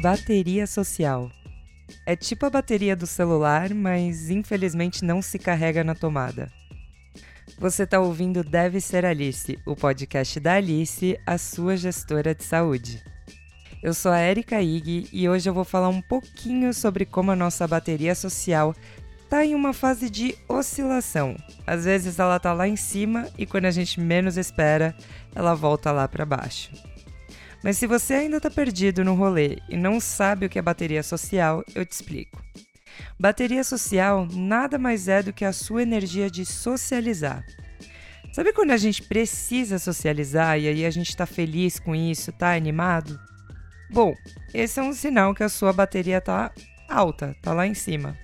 Bateria social. É tipo a bateria do celular, mas infelizmente não se carrega na tomada. Você está ouvindo Deve Ser Alice, o podcast da Alice, a sua gestora de saúde. Eu sou a Erika Ig e hoje eu vou falar um pouquinho sobre como a nossa bateria social está em uma fase de oscilação. Às vezes ela está lá em cima e quando a gente menos espera, ela volta lá para baixo. Mas se você ainda está perdido no rolê e não sabe o que é bateria social, eu te explico. Bateria social nada mais é do que a sua energia de socializar. Sabe quando a gente precisa socializar e aí a gente está feliz com isso, tá animado? Bom, esse é um sinal que a sua bateria tá alta, tá lá em cima.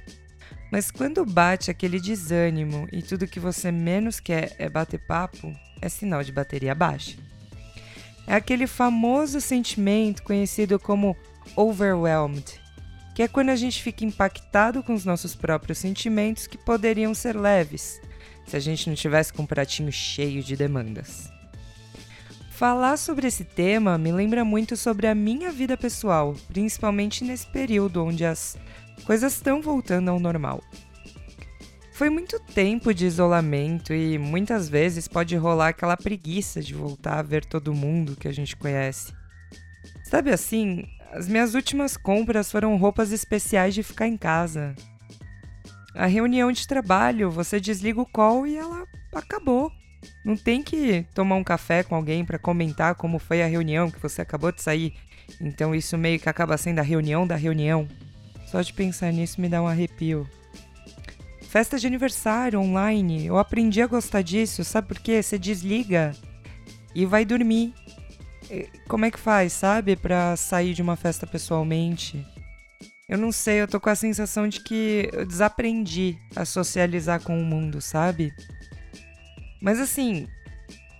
Mas quando bate aquele desânimo e tudo que você menos quer é bater papo, é sinal de bateria baixa. É aquele famoso sentimento conhecido como overwhelmed, que é quando a gente fica impactado com os nossos próprios sentimentos que poderiam ser leves, se a gente não tivesse com um pratinho cheio de demandas. Falar sobre esse tema me lembra muito sobre a minha vida pessoal, principalmente nesse período onde as coisas estão voltando ao normal. Foi muito tempo de isolamento e muitas vezes pode rolar aquela preguiça de voltar a ver todo mundo que a gente conhece. Sabe assim, as minhas últimas compras foram roupas especiais de ficar em casa. A reunião de trabalho, você desliga o call e ela acabou. Não tem que tomar um café com alguém para comentar como foi a reunião que você acabou de sair. Então isso meio que acaba sendo a reunião da reunião. Só de pensar nisso me dá um arrepio. Festa de aniversário online. Eu aprendi a gostar disso, sabe por quê? Você desliga e vai dormir. Como é que faz, sabe? Pra sair de uma festa pessoalmente. Eu não sei, eu tô com a sensação de que eu desaprendi a socializar com o mundo, sabe? Mas assim,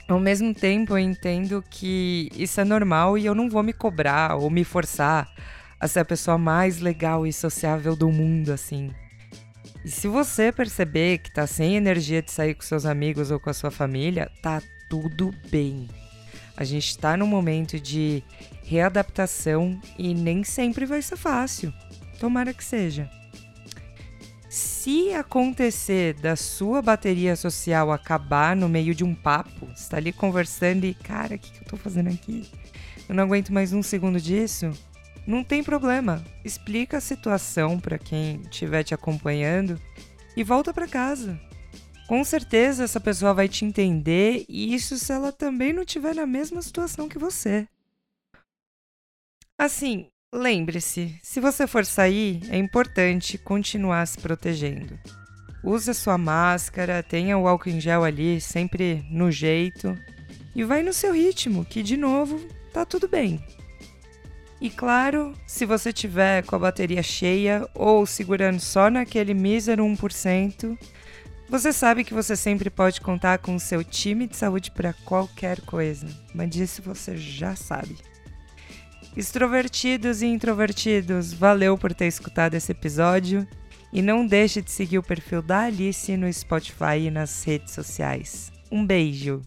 ao mesmo tempo eu entendo que isso é normal e eu não vou me cobrar ou me forçar a ser a pessoa mais legal e sociável do mundo, assim. E se você perceber que tá sem energia de sair com seus amigos ou com a sua família, tá tudo bem. A gente tá num momento de readaptação e nem sempre vai ser fácil. Tomara que seja. Se acontecer da sua bateria social acabar no meio de um papo, você tá ali conversando e, cara, o que, que eu tô fazendo aqui? Eu não aguento mais um segundo disso não tem problema. Explica a situação para quem estiver te acompanhando e volta para casa. Com certeza essa pessoa vai te entender e isso se ela também não estiver na mesma situação que você. Assim, lembre-se, se você for sair, é importante continuar se protegendo. Use a sua máscara, tenha o álcool em gel ali sempre no jeito e vai no seu ritmo, que de novo tá tudo bem. E claro, se você tiver com a bateria cheia ou segurando só naquele mísero 1%, você sabe que você sempre pode contar com o seu time de saúde para qualquer coisa, mas disso você já sabe. Extrovertidos e introvertidos, valeu por ter escutado esse episódio e não deixe de seguir o perfil da Alice no Spotify e nas redes sociais. Um beijo!